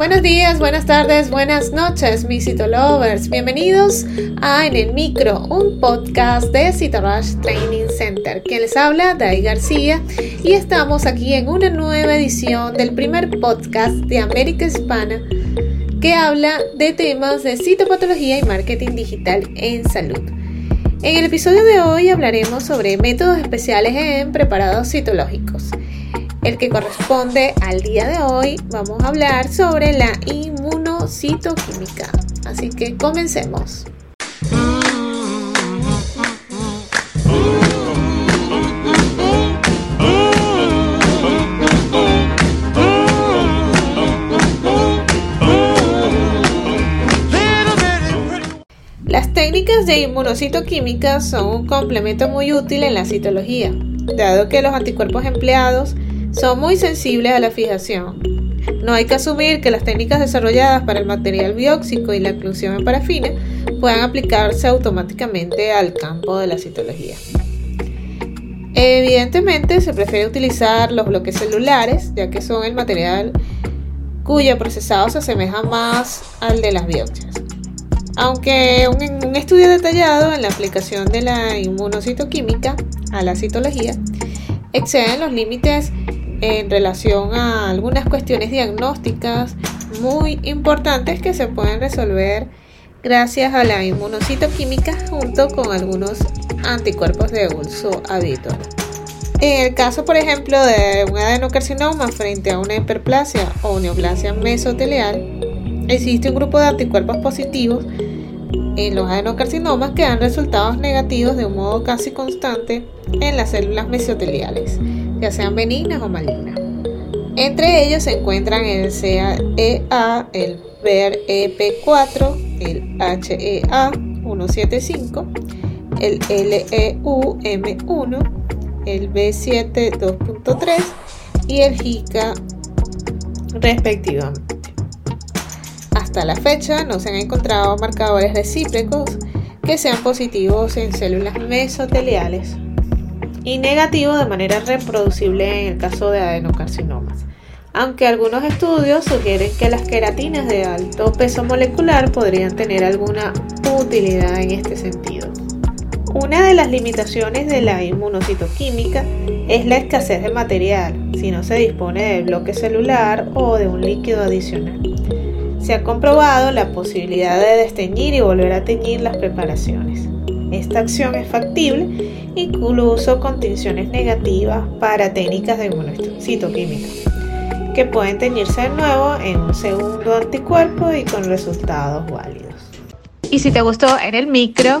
Buenos días, buenas tardes, buenas noches, mis Citolovers. Bienvenidos a En el Micro, un podcast de Citorush Training Center. Quien les habla, Dai García, y estamos aquí en una nueva edición del primer podcast de América Hispana que habla de temas de citopatología y marketing digital en salud. En el episodio de hoy hablaremos sobre métodos especiales en preparados citológicos el que corresponde al día de hoy, vamos a hablar sobre la inmunocitoquímica. Así que comencemos. Las técnicas de inmunocitoquímica son un complemento muy útil en la citología, dado que los anticuerpos empleados son muy sensibles a la fijación. No hay que asumir que las técnicas desarrolladas para el material bióxico y la inclusión en parafina puedan aplicarse automáticamente al campo de la citología. Evidentemente se prefiere utilizar los bloques celulares, ya que son el material cuyo procesado se asemeja más al de las biopsias. Aunque un, un estudio detallado en la aplicación de la inmunocitoquímica a la citología exceden los límites en relación a algunas cuestiones diagnósticas muy importantes que se pueden resolver gracias a la inmunocitoquímica junto con algunos anticuerpos de uso habitual. En el caso, por ejemplo, de un adenocarcinoma frente a una hiperplasia o neoplasia mesotelial, existe un grupo de anticuerpos positivos en los adenocarcinomas que dan resultados negativos de un modo casi constante en las células mesoteliales ya sean benignas o malignas. Entre ellos se encuentran el CEA, el BER-EP4, el HEA175, el LEU-M1, el B7 2.3 y el JICA respectivamente. Hasta la fecha no se han encontrado marcadores recíprocos que sean positivos en células mesoteliales y negativo de manera reproducible en el caso de adenocarcinomas. Aunque algunos estudios sugieren que las queratinas de alto peso molecular podrían tener alguna utilidad en este sentido. Una de las limitaciones de la inmunocitoquímica es la escasez de material, si no se dispone de bloque celular o de un líquido adicional. Se ha comprobado la posibilidad de desteñir y volver a teñir las preparaciones. Esta acción es factible incluso con tensiones negativas para técnicas de inmunocitoquímica, que pueden teñirse de nuevo en un segundo anticuerpo y con resultados válidos. Y si te gustó en el micro,